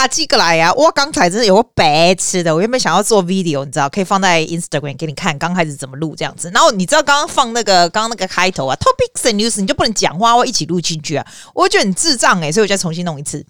啊，寄过来呀！我刚才真的有个白痴的，我原本想要做 video，你知道，可以放在 Instagram 给你看，刚开始怎么录这样子。然后你知道刚刚放那个刚刚那个开头啊，Topics and News，你就不能讲话，我一起录进去啊，我觉得很智障诶、所以我再重新弄一次。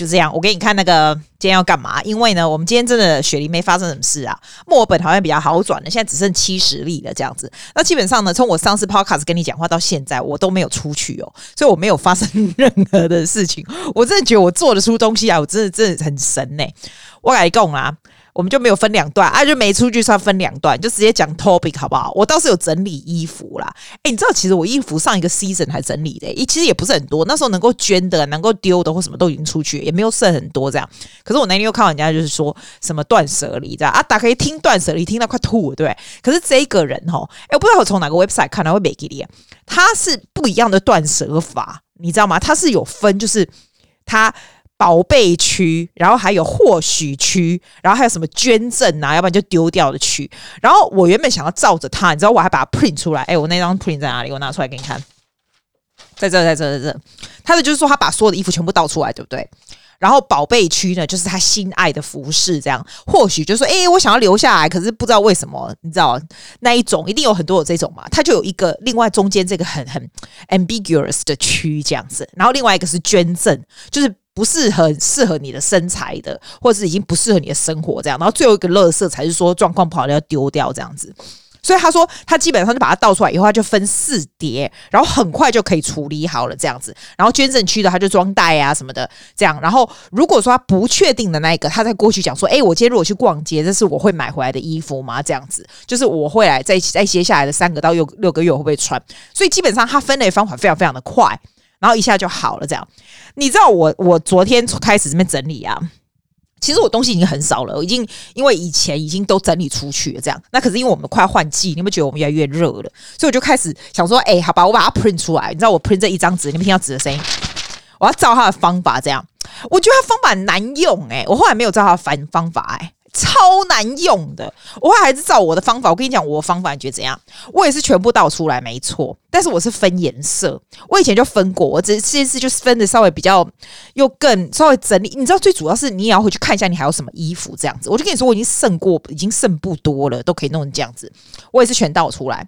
就这样，我给你看那个今天要干嘛？因为呢，我们今天真的雪梨没发生什么事啊。墨尔本好像比较好转了，现在只剩七十例了这样子。那基本上呢，从我上次 podcast 跟你讲话到现在，我都没有出去哦，所以我没有发生任何的事情。我真的觉得我做得出东西啊，我真的真的很神呢、欸。我来讲啊。我们就没有分两段啊，就没出去算分两段，就直接讲 topic 好不好？我倒是有整理衣服啦，诶，你知道其实我衣服上一个 season 还整理的，诶，其实也不是很多，那时候能够捐的、能够丢的或什么都已经出去，也没有剩很多这样。可是我那天又看到人家就是说什么断舍离这样啊，打开听断舍离，听到快吐了，对。可是这个人齁，诶，我不知道我从哪个 website 看到会没给你，他是不一样的断舍法，你知道吗？他是有分，就是他。宝贝区，然后还有或许区，然后还有什么捐赠啊，要不然就丢掉的区。然后我原本想要照着它，你知道，我还把它 print 出来。哎，我那张 print 在哪里？我拿出来给你看，在这，在这，在这。他的就是说，他把所有的衣服全部倒出来，对不对？然后宝贝区呢，就是他心爱的服饰，这样。或许就是说，哎，我想要留下来，可是不知道为什么，你知道那一种一定有很多有这种嘛？他就有一个另外中间这个很很 ambiguous 的区这样子。然后另外一个是捐赠，就是。不是很适合你的身材的，或者是已经不适合你的生活这样，然后最后一个垃圾才是说状况不好要丢掉这样子。所以他说他基本上就把它倒出来以后，他就分四叠，然后很快就可以处理好了这样子。然后捐赠区的他就装袋啊什么的这样。然后如果说他不确定的那一个，他再过去讲说，诶，我今天如果去逛街，这是我会买回来的衣服吗？这样子就是我会来在一起在接下来的三个到六六个月我会不会穿？所以基本上他分类方法非常非常的快。然后一下就好了，这样。你知道我我昨天开始这边整理啊，其实我东西已经很少了，我已经因为以前已经都整理出去了，这样。那可是因为我们快换季，你们觉得我们越来越热了？所以我就开始想说，哎，好吧，我把它 print 出来。你知道我 print 这一张纸，你们听到纸的声音？我要照他的方法，这样。我觉得他方法难用，哎，我后来没有照他的方方法，哎。超难用的，我还是照我的方法。我跟你讲，我方法你觉得怎样？我也是全部倒出来，没错。但是我是分颜色，我以前就分过，我只是这次就是分的稍微比较又更稍微整理。你知道，最主要是你也要回去看一下你还有什么衣服这样子。我就跟你说，我已经剩过，已经剩不多了，都可以弄成这样子。我也是全倒出来。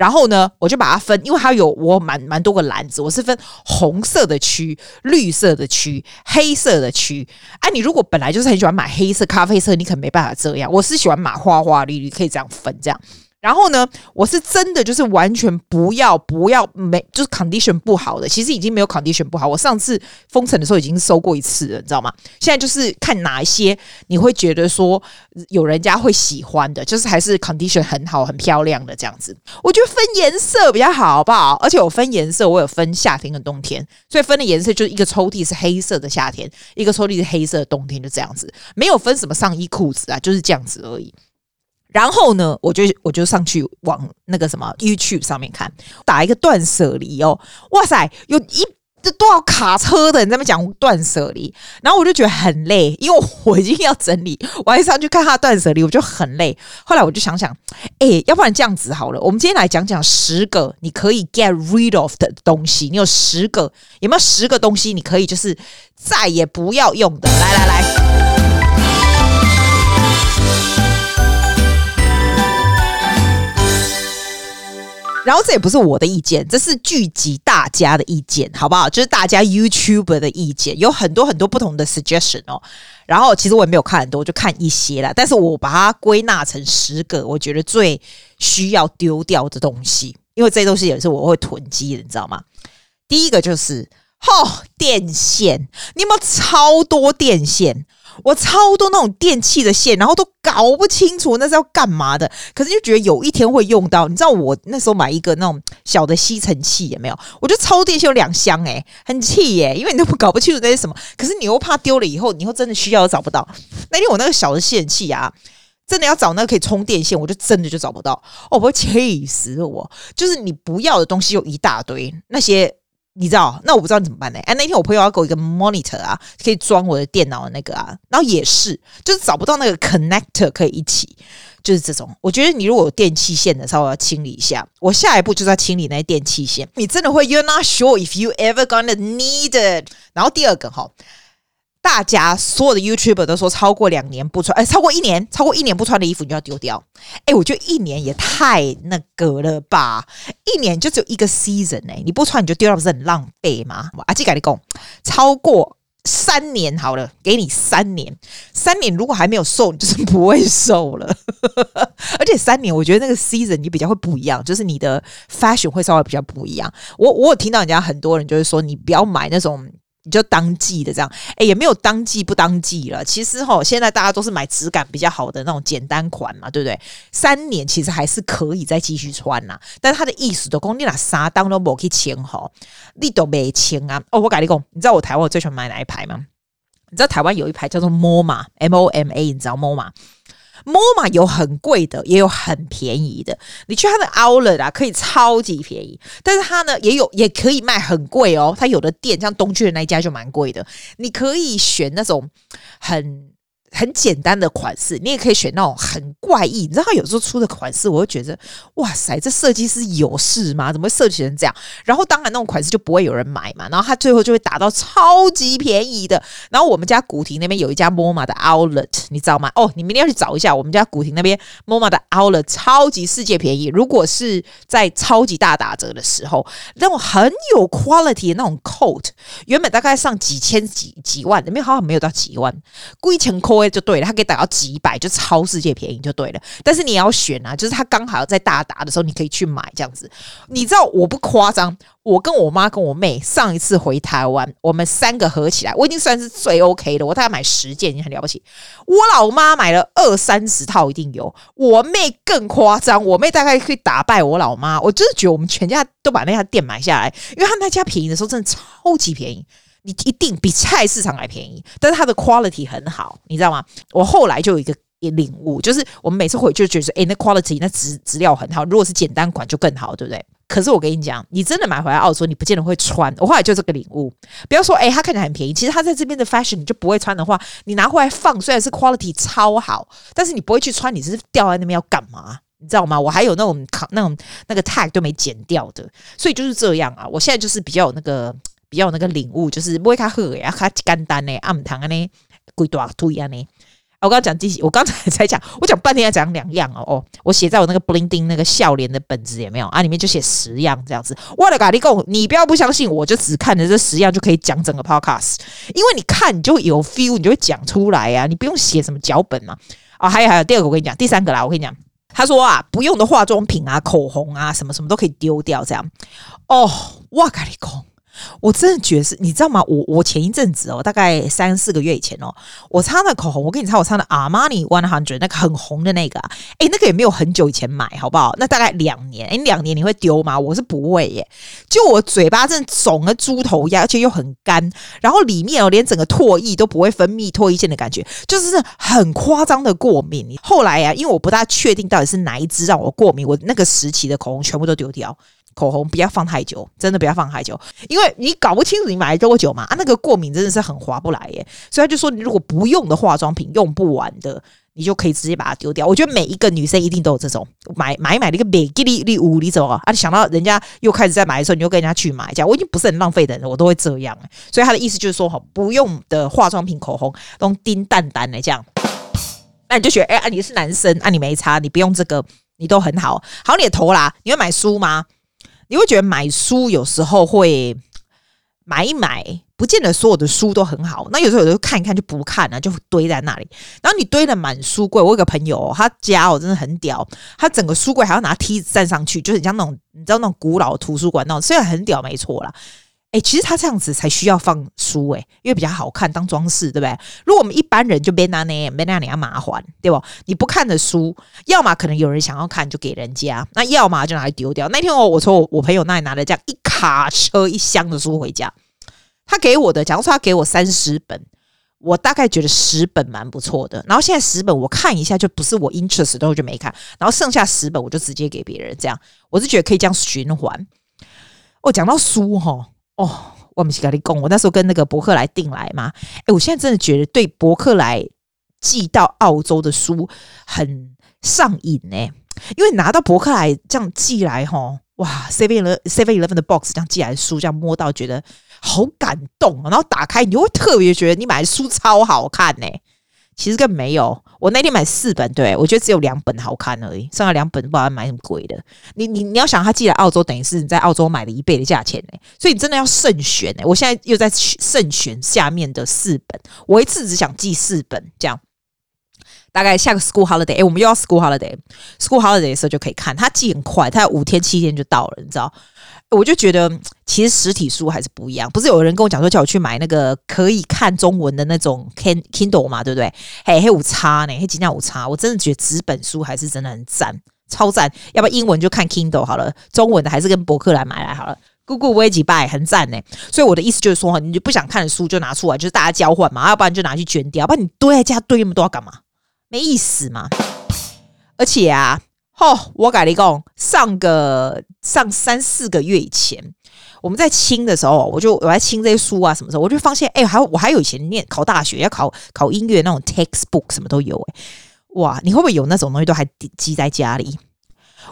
然后呢，我就把它分，因为它有我蛮蛮多个篮子，我是分红色的区、绿色的区、黑色的区。哎、啊，你如果本来就是很喜欢买黑色、咖啡色，你可能没办法这样。我是喜欢买花花绿绿，可以这样分这样。然后呢，我是真的就是完全不要不要没就是 condition 不好的，其实已经没有 condition 不好。我上次封城的时候已经收过一次了，你知道吗？现在就是看哪一些你会觉得说有人家会喜欢的，就是还是 condition 很好、很漂亮的这样子。我觉得分颜色比较好，好不好？而且我分颜色，我有分夏天跟冬天，所以分的颜色就是一个抽屉是黑色的夏天，一个抽屉是黑色的冬天，就这样子，没有分什么上衣裤子啊，就是这样子而已。然后呢，我就我就上去往那个什么 YouTube 上面看，打一个断舍离哦，哇塞，有一这多少卡车的人在那讲断舍离，然后我就觉得很累，因为我已经要整理，我还上去看他断舍离，我就很累。后来我就想想，哎，要不然这样子好了，我们今天来讲讲十个你可以 get rid of 的东西，你有十个，有没有十个东西你可以就是再也不要用的？来来来。然后这也不是我的意见，这是聚集大家的意见，好不好？就是大家 YouTube 的意见，有很多很多不同的 suggestion 哦。然后其实我也没有看很多，就看一些啦。但是我把它归纳成十个，我觉得最需要丢掉的东西，因为这些东西也是我会囤积的，你知道吗？第一个就是，哦，电线，你有没有超多电线？我超多那种电器的线，然后都搞不清楚那是要干嘛的，可是就觉得有一天会用到。你知道我那时候买一个那种小的吸尘器也没有？我就超电线有两箱诶、很气耶、因为你都不搞不清楚那是什么。可是你又怕丢了以后，你又真的需要找不到。那天我那个小的吸尘器啊，真的要找那个可以充电线，我就真的就找不到。哦，我会气死我！就是你不要的东西有一大堆，那些。你知道？那我不知道你怎么办呢？哎，那天我朋友要给我一个 monitor 啊，可以装我的电脑的那个啊，然后也是，就是找不到那个 connector 可以一起，就是这种。我觉得你如果有电器线的，稍微要清理一下。我下一步就是要清理那些电器线。你真的会，you're not sure if you ever gonna need it。然后第二个哈，大家所有的 YouTuber 都说，超过两年不穿，哎，超过一年，超过一年不穿的衣服你就要丢掉。哎，我觉得一年也太那个了吧？一年就只有一个 season 哎，你不穿你就丢掉，不是很浪费吗？阿基改你讲，超过三年好了，给你三年，三年如果还没有瘦，你就是不会瘦了。而且三年，我觉得那个 season 你比较会不一样，就是你的 fashion 会稍微比较不一样。我我有听到人家很多人就是说，你不要买那种。你就当季的这样，哎、也没有当季不当季了。其实哈，现在大家都是买质感比较好的那种简单款嘛，对不对？三年其实还是可以再继续穿呐。但是他的意思都讲，你拿啥当都没去签吼，你都没签啊。哦，我改你讲，你知道我台湾我最喜欢买哪一排吗？你知道台湾有一排叫做 MoMA，M O M A，你知道 MoMA 有很贵的，也有很便宜的。你去它的 Outlet 啊，可以超级便宜，但是它呢也有也可以卖很贵哦。它有的店像东区的那一家就蛮贵的，你可以选那种很。很简单的款式，你也可以选那种很怪异。你知道他有时候出的款式，我会觉得哇塞，这设计师有事吗？怎么会设计成这样？然后当然那种款式就不会有人买嘛。然后他最后就会打到超级便宜的。然后我们家古亭那边有一家 MoMA 的 Outlet，你知道吗？哦，你明天要去找一下我们家古亭那边 MoMA 的 Outlet，超级世界便宜。如果是在超级大打折的时候，那种很有 quality 的那种 coat，原本大概上几千几几万，里面好像没有到几万，贵成扣。就对了，它可以打到几百，就超世界便宜就对了。但是你要选啊，就是它刚好在大打的时候，你可以去买这样子。你知道我不夸张，我跟我妈跟我妹上一次回台湾，我们三个合起来，我已经算是最 OK 的。我大概买十件已经很了不起。我老妈买了二三十套一定有，我妹更夸张，我妹大概可以打败我老妈。我真的觉得我们全家都把那家店买下来，因为他那家便宜的时候真的超级便宜。你一定比菜市场还便宜，但是它的 quality 很好，你知道吗？我后来就有一个领悟，就是我们每次回去就觉得，诶，那 quality 那质质料很好，如果是简单款就更好，对不对？可是我跟你讲，你真的买回来澳洲，你不见得会穿。我后来就这个领悟，不要说，诶，它看起来很便宜，其实它在这边的 fashion 你就不会穿的话，你拿回来放，虽然是 quality 超好，但是你不会去穿，你是掉在那边要干嘛？你知道吗？我还有那种扛那种那个 tag 都没剪掉的，所以就是这样啊。我现在就是比较有那个。比较有那个领悟，就是不会卡喝呀，卡简单呢，暗糖啊呢，贵大土一样呢。我刚刚讲第，我刚才才讲，我讲半天要讲两样哦哦，我写在我那个 bling ding 那个笑脸的本子也没有啊，里面就写十样这样子。我的咖喱贡，你不要不相信，我就只看着这十样就可以讲整个 podcast，因为你看你就有 feel，你就会讲出来呀、啊，你不用写什么脚本嘛。啊，还有还有，第二个我跟你讲，第三个啦，我跟你讲，他说啊，不用的化妆品啊，口红啊，什么什么都可以丢掉这样。哦，哇咖喱贡。我真的觉得是，你知道吗？我我前一阵子哦，大概三四个月以前哦，我擦那口红，我跟你擦，我擦的 Armani One Hundred 那个很红的那个，哎，那个也没有很久以前买，好不好？那大概两年，哎，两年你会丢吗？我是不会耶。就我嘴巴真的肿了猪头一样，而且又很干，然后里面哦，连整个唾液都不会分泌唾液腺的感觉，就是很夸张的过敏。后来呀、啊，因为我不大确定到底是哪一支让我过敏，我那个时期的口红全部都丢掉。口红不要放太久，真的不要放太久，因为你搞不清楚你买了多久嘛。啊，那个过敏真的是很划不来耶。所以他就说，你如果不用的化妆品用不完的，你就可以直接把它丢掉。我觉得每一个女生一定都有这种买买买那个美吉利利五，你走啊？啊，想到人家又开始在买的时候，你就跟人家去买，这样我已经不是很浪费的人，我都会这样。所以他的意思就是说，哈，不用的化妆品、口红都叮淡淡的这样，那你就觉得，哎、啊，你是男生，啊，你没差，你不用这个，你都很好。好，你的头啦，你会买书吗？你会觉得买书有时候会买一买，不见得所有的书都很好。那有时候有时候看一看就不看了，就堆在那里。然后你堆了满书柜，我有个朋友，他家哦真的很屌，他整个书柜还要拿梯子站上去，就是像那种你知道那种古老图书馆那种，虽然很屌，没错啦。哎、其实他这样子才需要放书诶、因为比较好看，当装饰，对不对？如果我们一般人就别拿那，别拿你要麻烦，对不？你不看的书，要么可能有人想要看就给人家，那要么就拿来丢掉。那天我我从我朋友那里拿了这样一卡车一箱的书回家，他给我的，假如说他给我三十本，我大概觉得十本蛮不错的。然后现在十本我看一下就不是我 interest 的，我就没看。然后剩下十本我就直接给别人，这样我是觉得可以这样循环。哦，讲到书哈。哦，我们是跟你讲，我那时候跟那个博客来订来嘛，诶，我现在真的觉得对博客来寄到澳洲的书很上瘾呢，因为拿到博客来这样寄来，哈，哇，seven eleven 的 box 这样寄来的书，这样摸到觉得好感动，然后打开你就会特别觉得你买的书超好看呢、其实更没有，我那天买四本，对，我觉得只有两本好看而已，剩下两本不知道买什么鬼的。你你你要想，他寄来澳洲，等于是你在澳洲买了一倍的价钱呢，所以你真的要慎选呢。我现在又在慎选下面的四本，我一次只想寄四本，这样。大概下个 school holiday，哎，我们又要 school holiday，school holiday 的时候就可以看，它寄很快，它五天七天就到了，你知道？我就觉得其实实体书还是不一样。不是有人跟我讲说叫我去买那个可以看中文的那种 Kindle 嘛，对不对？嘿，嘿，五叉呢，嘿，几两五叉，我真的觉得纸本书还是真的很赞，超赞。要不然英文就看 Kindle 好了，中文的还是跟博客来买来好了。Google 维基百很赞呢。所以我的意思就是说，你就不想看的书就拿出来，就是大家交换嘛，要不然就拿去捐掉，不然你堆在家堆那么多要干嘛？没意思嘛！而且啊，哦，我跟你讲，上个上三四个月以前，我们在清的时候，我就我在清这些书啊，什么时候我就发现，哎、还我还有以前念考大学要考考音乐那种 textbook 什么都有、欸，哎，哇，你会不会有那种东西都还积在家里？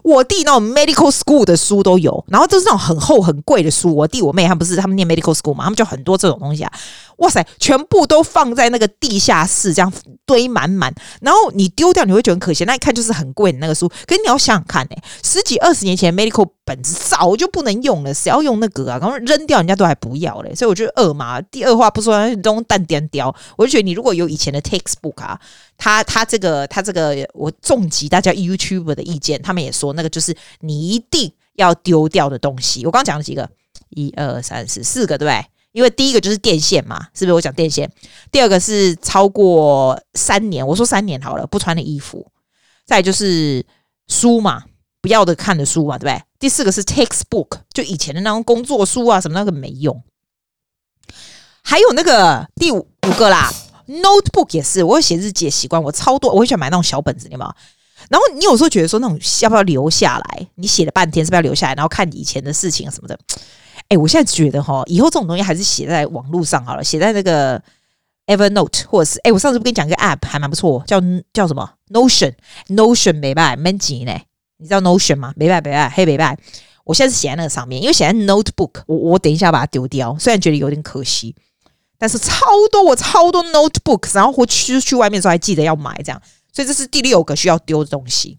我弟那种 medical school 的书都有，然后都是那种很厚很贵的书。我弟我妹他们不是他们念 medical school 嘛，他们就很多这种东西啊。哇塞，全部都放在那个地下室，这样堆满满。然后你丢掉，你会觉得很可惜。那一看就是很贵的那个书。可是你要想想看，哎，十几二十年前 medical 本子早就不能用了，谁要用那个啊？然后扔掉，人家都还不要嘞。所以我觉得二嘛，第二话不说，这种淡点雕。我就觉得你如果有以前的 textbook 啊，他他这个他这个，我重击大家 YouTube 的意见，他们也说那个就是你一定要丢掉的东西。我刚刚讲了几个，一二三四四个，对不对？因为第一个就是电线嘛，是不是？我讲电线。第二个是超过三年，我说三年好了，不穿的衣服。再就是书嘛，不要的看的书嘛，对不对？第四个是 textbook，就以前的那种工作书啊，什么那个没用。还有那个第五五个啦，notebook 也是，我有写日记的习惯，我超多，我会喜欢买那种小本子，你有没有？然后你有时候觉得说那种要不要留下来？你写了半天是不是要留下来？然后看以前的事情什么的。哎、我现在觉得哈，以后这种东西还是写在网络上好了，写在那个 Evernote 或者是哎、我上次不跟你讲一个 App 还蛮不错，叫叫什么 Notion，Notion 没办法，蛮紧呢。你知道 Notion 吗？没办法，没办法，黑没办。我现在是写在那个上面，因为写在 Notebook，我我等一下把它丢掉，虽然觉得有点可惜，但是超多我超多 Notebook，然后我去去外面的时候还记得要买这样，所以这是第六个需要丢的东西，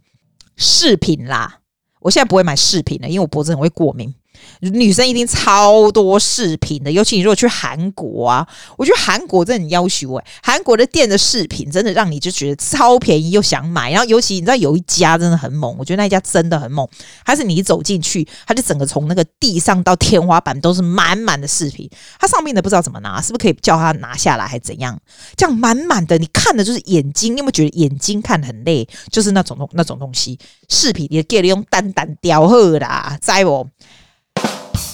饰品啦。我现在不会买饰品了，因为我脖子很会过敏。女生一定超多饰品的，尤其你如果去韩国啊，我觉得韩国真的很要求哎，韩国的店的饰品真的让你就觉得超便宜又想买，然后尤其你知道有一家真的很猛，我觉得那一家真的很猛，还是你一走进去，它就整个从那个地上到天花板都是满满的饰品，它上面的不知道怎么拿，是不是可以叫他拿下来还怎样？这样满满的，你看的就是眼睛，你有没有觉得眼睛看很累？就是那种那种东西，饰品也给你用单单雕刻的，在不？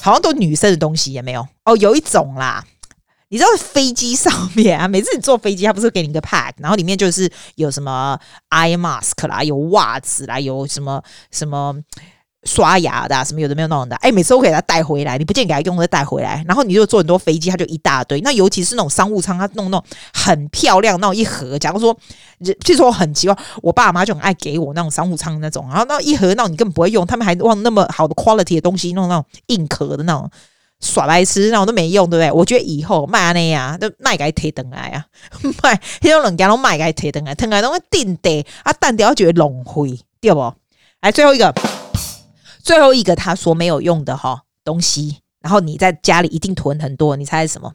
好像都女生的东西也没有哦，有一种啦，你知道飞机上面啊，每次你坐飞机，他不是给你一个 pack，然后里面就是有什么 eye mask 啦，有袜子啦，有什么什么。刷牙的、啊、什么有的没有那种的，哎，每次都给他带回来，你不见给他用，再带回来。然后你就坐很多飞机，他就一大堆。那尤其是那种商务舱，他弄那种很漂亮那种一盒。假如说，据说很奇怪，我爸妈就很爱给我那种商务舱那种，然后那一盒那你根本不会用，他们还往那么好的 quality 的东西弄那种硬壳的那种耍白痴，那种都没用，对不对？我觉得以后卖那呀，都卖给推登来啊，卖那种人家都卖给推登来，推来都会定的啊，但掉觉得浪费，对不？来最后一个。最后一个他说没有用的哈东西，然后你在家里一定囤很多，你猜是什么？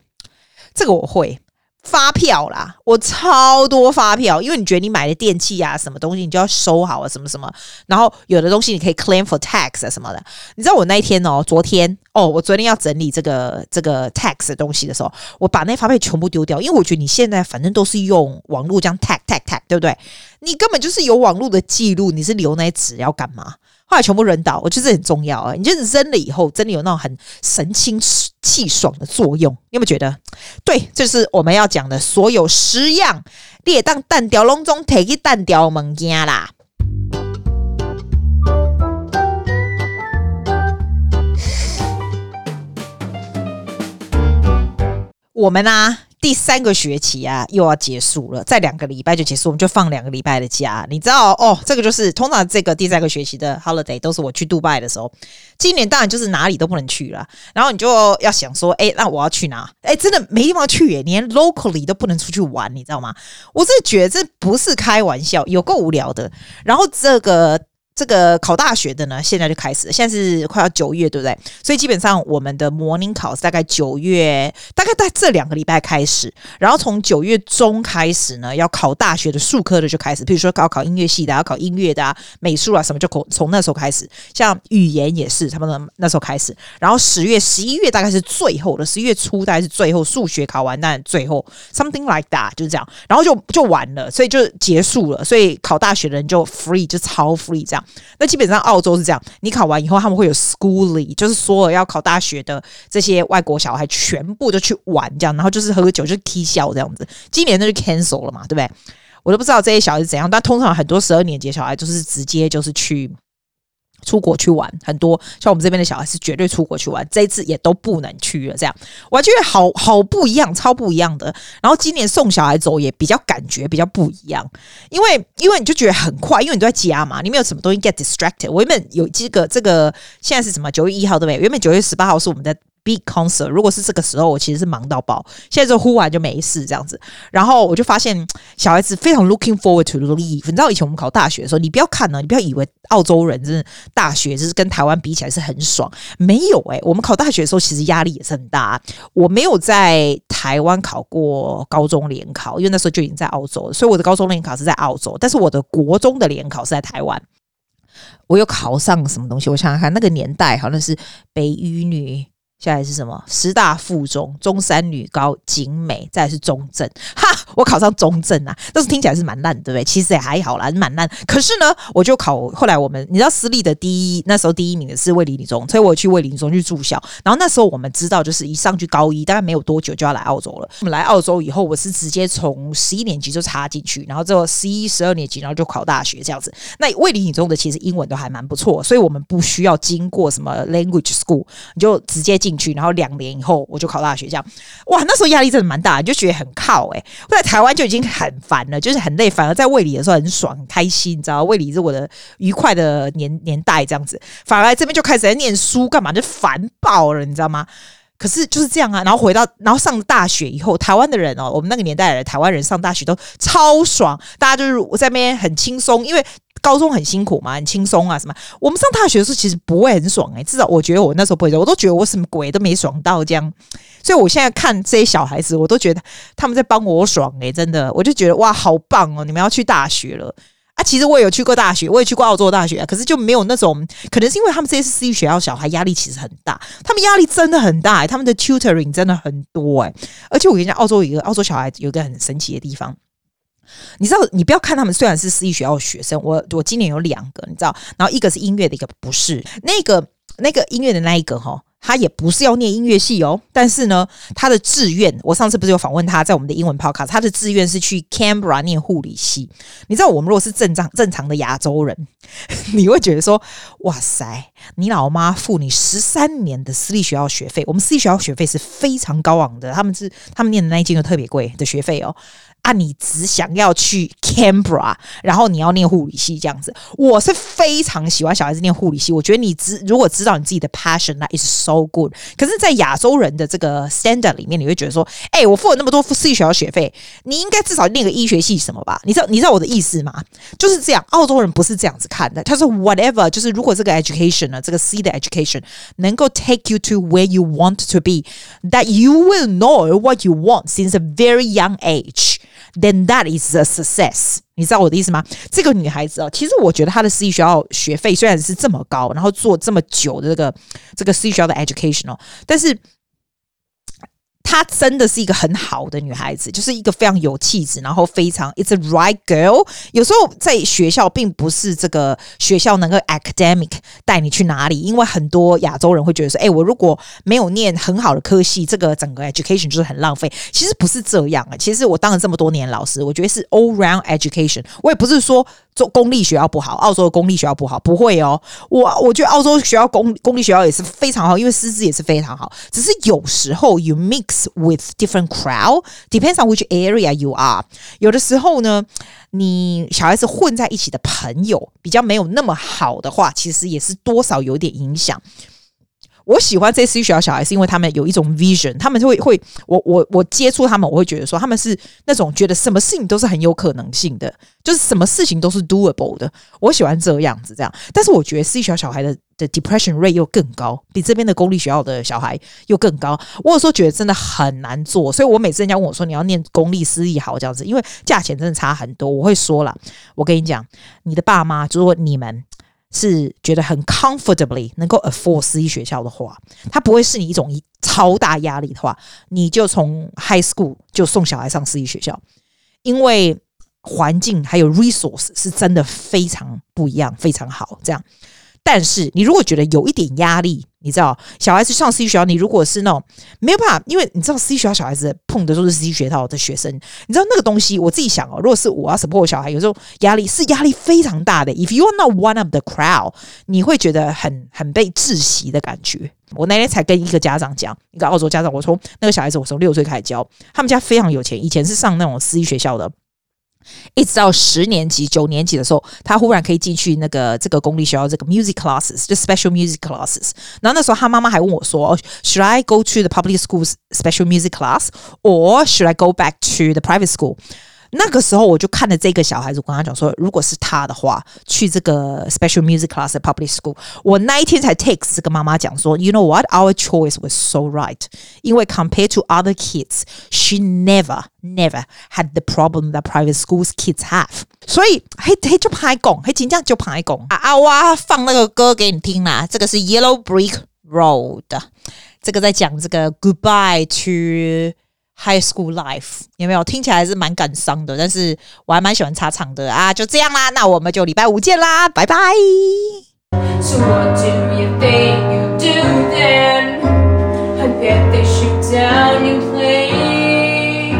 这个我会发票啦，我超多发票，因为你觉得你买的电器啊什么东西，你就要收好啊什么什么，然后有的东西你可以 claim for tax 啊什么的。你知道我那一天哦，昨天哦，我昨天要整理这个这个 tax 的东西的时候，我把那发票全部丢掉，因为我觉得你现在反正都是用网络这样 tag tag tag，对不对？你根本就是有网络的记录，你是留那些纸要干嘛？后来全部扔倒，我觉得这很重要啊！你就是扔了以后，真的有那种很神清气爽的作用，你有没有觉得？对，这、就是我们要讲的所有十样列当单条拢总提去单条物件啦。我们啊，第三个学期啊，又要结束了，在两个礼拜就结束，我们就放两个礼拜的假。你知道哦，这个就是通常这个第三个学期的 holiday 都是我去杜拜的时候。今年当然就是哪里都不能去了，然后你就要想说，哎，那我要去哪？哎，真的没地方去耶，连 locally 都不能出去玩，你知道吗？我是觉得这不是开玩笑，有够无聊的。然后这个。这个考大学的呢，现在就开始了，现在是快要九月，对不对？所以基本上我们的模拟考是大概九月，大概在这两个礼拜开始，然后从九月中开始呢，要考大学的数科的就开始，比如说高考音乐系的，要考音乐的啊，美术啊什么，就从从那时候开始。像语言也是，他们的那时候开始。然后十月、十一月大概是最后的，十一月初大概是最后，数学考完，但最后 something like that 就是这样，然后就就完了，所以就结束了。所以考大学的人就 free，就超 free 这样。那基本上澳洲是这样，你考完以后他们会有 schoolly，就是所有要考大学的这些外国小孩全部都去玩这样，然后就是喝酒，就是踢笑这样子。今年那就 cancel 了嘛，对不对？我都不知道这些小孩是怎样，但通常很多十二年级的小孩就是直接就是去。出国去玩，很多像我们这边的小孩是绝对出国去玩，这一次也都不能去了。这样，我觉得好好不一样，超不一样的。然后今年送小孩走也比较感觉比较不一样，因为因为你就觉得很快，因为你都在家嘛，你没有什么东西 get distracted。我原本有这个这个现在是什么？九月一号对不对？原本九月十八号是我们的。Big concert，如果是这个时候，我其实是忙到爆。现在就忽然就没事这样子，然后我就发现小孩子非常 looking forward to leave。你知道以前我们考大学的时候，你不要看呢，你不要以为澳洲人真的大学就是跟台湾比起来是很爽，没有诶、我们考大学的时候其实压力也是很大。我没有在台湾考过高中联考，因为那时候就已经在澳洲了，所以我的高中联考是在澳洲，但是我的国中的联考是在台湾。我有考上什么东西？我想想看，那个年代好像是北一女。下来是什么？师大附中、中山女高、景美，再是中正。哈，我考上中正啊！但是听起来是蛮烂，对不对？其实也还好啦，蛮烂。可是呢，我就考。后来我们，你知道私立的第一，那时候第一名的是卫理女中，所以我去卫理女中去住校。然后那时候我们知道，就是一上去高一，大概没有多久就要来澳洲了。我们来澳洲以后，我是直接从十一年级就插进去，然后之后十一、十二年级，然后就考大学这样子。那卫理女中的其实英文都还蛮不错，所以我们不需要经过什么 language school，你就直接进。进去，然后两年以后我就考大学，这样哇，那时候压力真的蛮大，就觉得很靠哎、我在台湾就已经很烦了，就是很累，反而在胃里的时候很爽、很开心，你知道，胃里是我的愉快的年年代，这样子。反而这边就开始在念书，干嘛就烦爆了，你知道吗？可是就是这样啊。然后回到，然后上大学以后，台湾的人哦，我们那个年代的台湾人上大学都超爽，大家就是我在那边很轻松，因为。高中很辛苦嘛，很轻松啊，什么？我们上大学的时候其实不会很爽诶、至少我觉得我那时候不会，我都觉得我什么鬼都没爽到这样。所以我现在看这些小孩子，我都觉得他们在帮我爽诶、真的，我就觉得哇，好棒哦！你们要去大学了？其实我也有去过大学，我也去过澳洲大学，可是就没有那种，可能是因为他们这些是私立学校，小孩压力其实很大，他们压力真的很大、他们的 tutoring 真的很多诶、而且我跟你讲，澳洲有一个澳洲小孩有一个很神奇的地方。你知道，你不要看他们虽然是私立学校的学生，我我今年有两个，你知道，然后一个是音乐的，一个不是。那个那个音乐的那一个哈，他也不是要念音乐系哦，但是呢，他的志愿，我上次不是有访问他在我们的英文 podcast，他的志愿是去 Canberra 念护理系。你知道，我们如果是正常正常的亚洲人，你会觉得说，哇塞，你老妈付你十三年的私立学校学费，我们私立学校学费是非常高昂的，他们是他们念的那一间就特别贵的学费哦。啊，你只想要去 Canberra，然后你要念护理系这样子，我是非常喜欢小孩子念护理系。我觉得你知如果知道你自己的 passion，那 is so good。可是，在亚洲人的这个 standard 里面，你会觉得说，哎、欸，我付了那么多私立学校学费，你应该至少念个医学系什么吧？你知道你知道我的意思吗？就是这样，澳洲人不是这样子看的。他说 whatever，就是如果这个 education 呢，这个 C 的 education 能够 take you to where you want to be，that you will know what you want since a very young age。Then that is a success，你知道我的意思吗？这个女孩子哦，其实我觉得她的私立学校学费虽然是这么高，然后做这么久的这个这个私立学校的 education 哦，但是。她真的是一个很好的女孩子，就是一个非常有气质，然后非常 it's a right girl。有时候在学校并不是这个学校能够 academic 带你去哪里，因为很多亚洲人会觉得说，哎，我如果没有念很好的科系，这个整个 education 就是很浪费。其实不是这样啊，其实我当了这么多年老师，我觉得是 all round education。我也不是说做公立学校不好，澳洲的公立学校不好，不会哦。我我觉得澳洲学校公公立学校也是非常好，因为师资也是非常好。只是有时候 you mix with different crowd，depends on which area you are。有的时候呢，你小孩子混在一起的朋友比较没有那么好的话，其实也是多少有点影响。我喜欢这些私立学校小孩，是因为他们有一种 vision，他们会会我我我接触他们，我会觉得说他们是那种觉得什么事情都是很有可能性的，就是什么事情都是 doable 的。我喜欢这样子这样，但是我觉得私立学校小孩的的 depression rate 又更高，比这边的公立学校的小孩又更高。我有时候觉得真的很难做，所以我每次人家问我说，你要念公立私立好这样子，因为价钱真的差很多。我会说了，我跟你讲，你的爸妈如果你们。是觉得很 comfortably 能够 afford 私立学校的话，它不会是你一种超大压力的话，你就从 high school 就送小孩上私立学校，因为环境还有 resource 是真的非常不一样，非常好，这样。但是你如果觉得有一点压力，你知道小孩子上私立学校，你如果是那种没有办法，因为你知道私立学校小孩子碰的都是私立学校的学生，你知道那个东西，我自己想哦，如果是我要 support 小孩，有时候压力是压力非常大的。If you are not one of the crowd，你会觉得很很被窒息的感觉。我那天才跟一个家长讲，一个澳洲家长，我从那个小孩子，我从六岁开始教，他们家非常有钱，以前是上那种私立学校的。一直到十年级、九年级的时候，他忽然可以进去那个这个公立学校这个 music classes，就 special music classes。然后那时候他妈妈还问我说：“Should I go to the public schools special music class, or should I go back to the private school？” 那个时候我就看着这个小孩子，我跟他讲说，如果是他的话，去这个 special music class at public school，我那一天才 text 这个妈妈讲说，you know what, our choice was so right，因为 compared to other kids，she never never had the problem that private schools kids have，所以嘿嘿就拍拱，嘿真正就拍拱啊啊！我放那个歌给你听啦，这个是 Yellow Brick Road，这个在讲这个 goodbye to。 High school life 有没有听起来是蛮感伤的？但是我还蛮喜欢他唱的啊！就这样啦，那我们就礼拜五见啦，拜拜。So what do you think you do then? I bet they shoot down your plane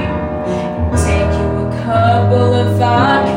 and take you a couple of hours.